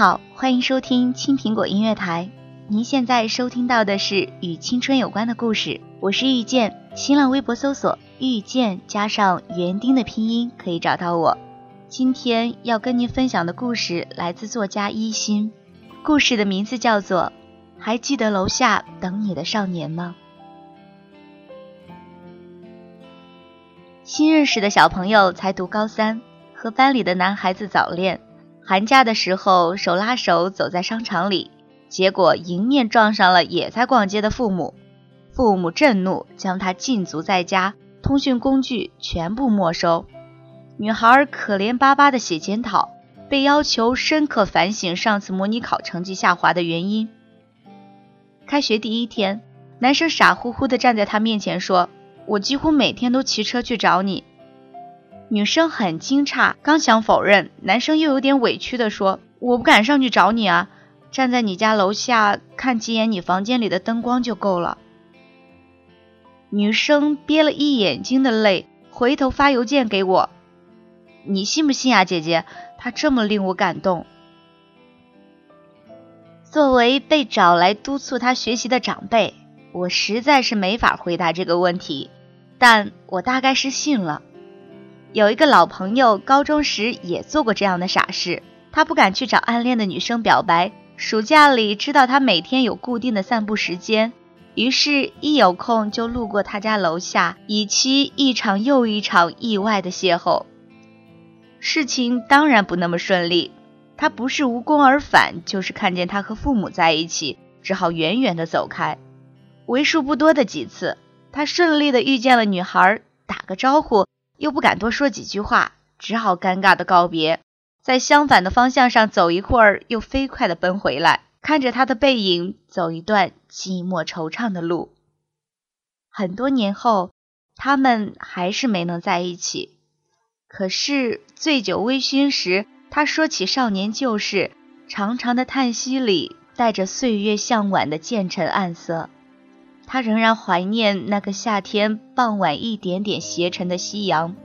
好，欢迎收听青苹果音乐台。您现在收听到的是与青春有关的故事，我是遇见。新浪微博搜索“遇见”加上园丁的拼音可以找到我。今天要跟您分享的故事来自作家一心，故事的名字叫做《还记得楼下等你的少年吗》。新认识的小朋友才读高三，和班里的男孩子早恋。寒假的时候，手拉手走在商场里，结果迎面撞上了也在逛街的父母。父母震怒，将他禁足在家，通讯工具全部没收。女孩可怜巴巴的写检讨，被要求深刻反省上次模拟考成绩下滑的原因。开学第一天，男生傻乎乎地站在他面前说：“我几乎每天都骑车去找你。”女生很惊诧，刚想否认，男生又有点委屈地说：“我不敢上去找你啊，站在你家楼下看几眼你房间里的灯光就够了。”女生憋了一眼睛的泪，回头发邮件给我：“你信不信啊，姐姐？他这么令我感动。”作为被找来督促他学习的长辈，我实在是没法回答这个问题，但我大概是信了。有一个老朋友，高中时也做过这样的傻事。他不敢去找暗恋的女生表白。暑假里知道他每天有固定的散步时间，于是，一有空就路过他家楼下，以期一场又一场意外的邂逅。事情当然不那么顺利，他不是无功而返，就是看见他和父母在一起，只好远远的走开。为数不多的几次，他顺利的遇见了女孩，打个招呼。又不敢多说几句话，只好尴尬的告别，在相反的方向上走一会儿，又飞快的奔回来，看着他的背影走一段寂寞惆怅的路。很多年后，他们还是没能在一起。可是醉酒微醺时，他说起少年旧事，长长的叹息里带着岁月向晚的渐沉暗色。他仍然怀念那个夏天傍晚一点点斜沉的夕阳，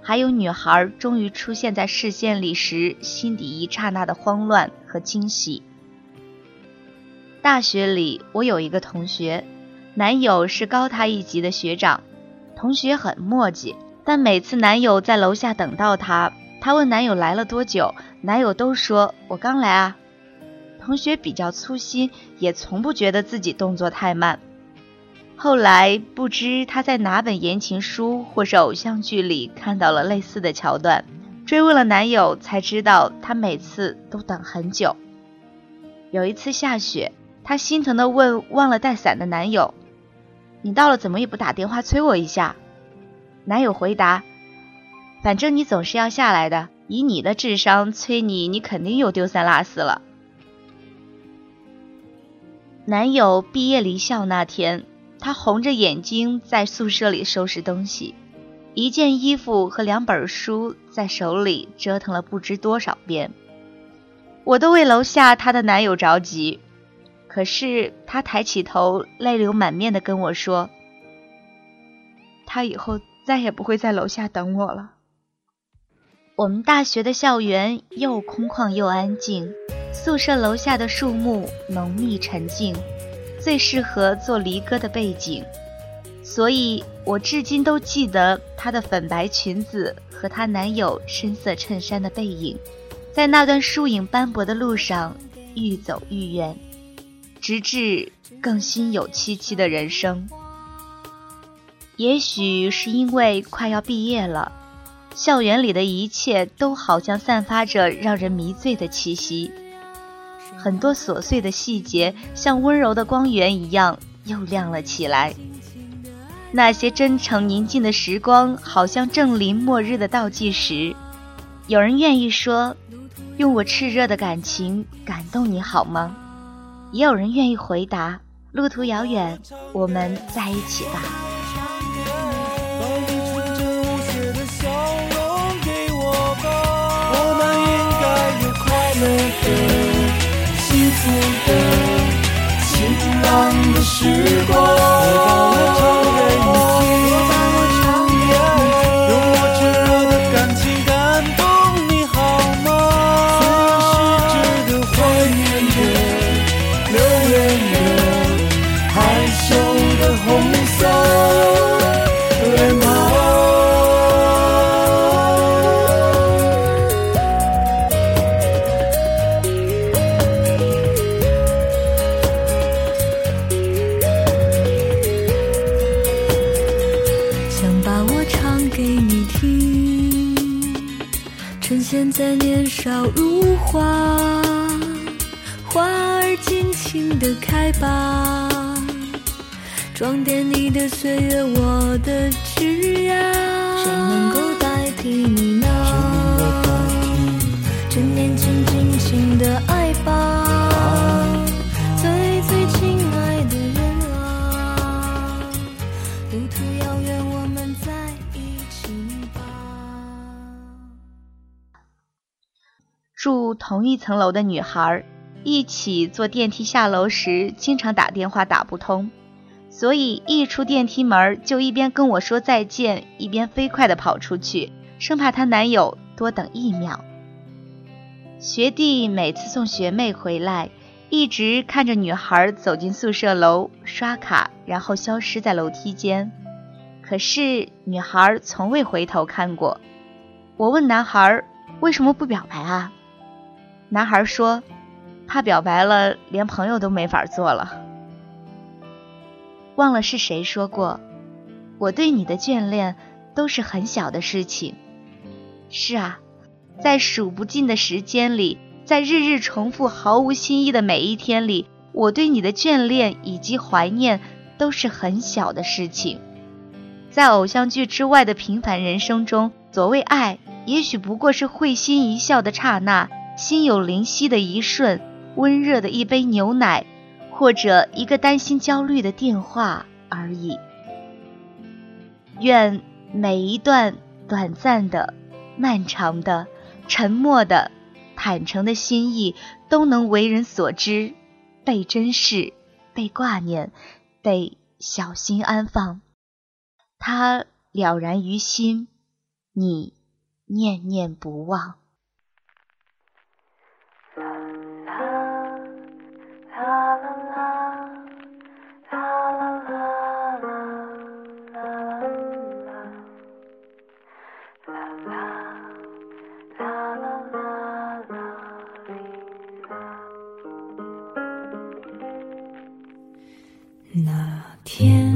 还有女孩终于出现在视线里时，心底一刹那的慌乱和惊喜。大学里，我有一个同学，男友是高他一级的学长，同学很墨迹，但每次男友在楼下等到她，她问男友来了多久，男友都说我刚来啊。同学比较粗心，也从不觉得自己动作太慢。后来不知他在哪本言情书或是偶像剧里看到了类似的桥段，追问了男友，才知道他每次都等很久。有一次下雪，他心疼的问忘了带伞的男友：“你到了怎么也不打电话催我一下？”男友回答：“反正你总是要下来的，以你的智商催你，你肯定又丢三落四了。”男友毕业离校那天。他红着眼睛在宿舍里收拾东西，一件衣服和两本书在手里折腾了不知多少遍。我都为楼下她的男友着急，可是她抬起头，泪流满面的跟我说：“他以后再也不会在楼下等我了。”我们大学的校园又空旷又安静，宿舍楼下的树木浓密沉静。最适合做离歌的背景，所以我至今都记得她的粉白裙子和她男友深色衬衫的背影。在那段树影斑驳的路上愈走愈远，直至更心有戚戚的人生。也许是因为快要毕业了，校园里的一切都好像散发着让人迷醉的气息，很多琐碎的细节像温柔的光源一样又亮了起来。那些真诚宁静的时光，好像正临末日的倒计时。有人愿意说。用我炽热的感情感动你好吗？也有人愿意回答：路途遥远，我们在一起吧。我们应该有快乐的、幸福的、晴朗的时光。在年少如花，花儿尽情的开吧，装点你的岁月，我的枝桠。谁能够代替你呢？趁年轻，尽情的爱同一层楼的女孩，一起坐电梯下楼时，经常打电话打不通，所以一出电梯门就一边跟我说再见，一边飞快地跑出去，生怕她男友多等一秒。学弟每次送学妹回来，一直看着女孩走进宿舍楼刷卡，然后消失在楼梯间，可是女孩从未回头看过。我问男孩为什么不表白啊？男孩说：“怕表白了，连朋友都没法做了。”忘了是谁说过：“我对你的眷恋都是很小的事情。”是啊，在数不尽的时间里，在日日重复、毫无新意的每一天里，我对你的眷恋以及怀念都是很小的事情。在偶像剧之外的平凡人生中，所谓爱，也许不过是会心一笑的刹那。心有灵犀的一瞬，温热的一杯牛奶，或者一个担心焦虑的电话而已。愿每一段短暂的、漫长的、沉默的、坦诚的心意，都能为人所知，被珍视，被挂念，被小心安放。他了然于心，你念念不忘。天。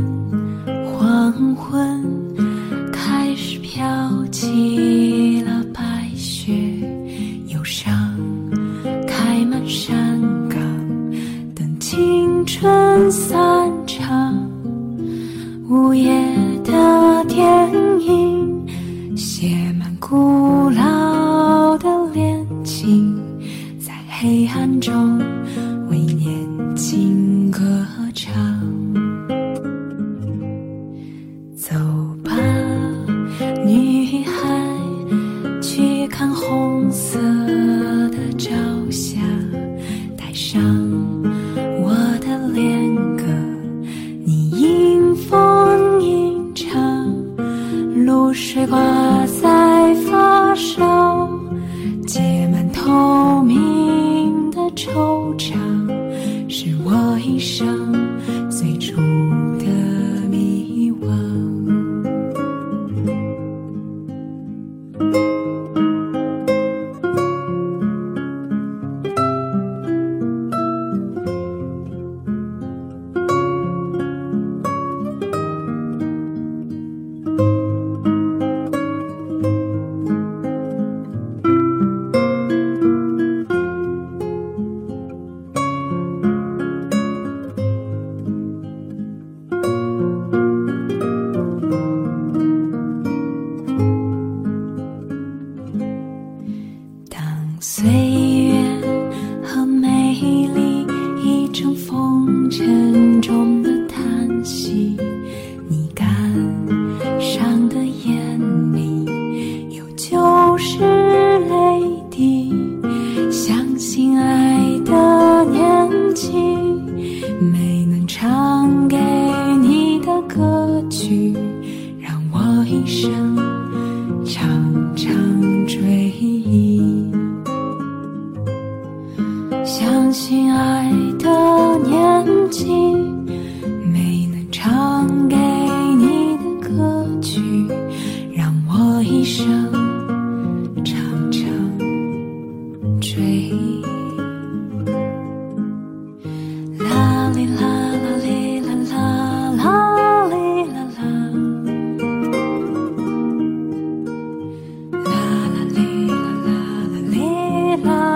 it.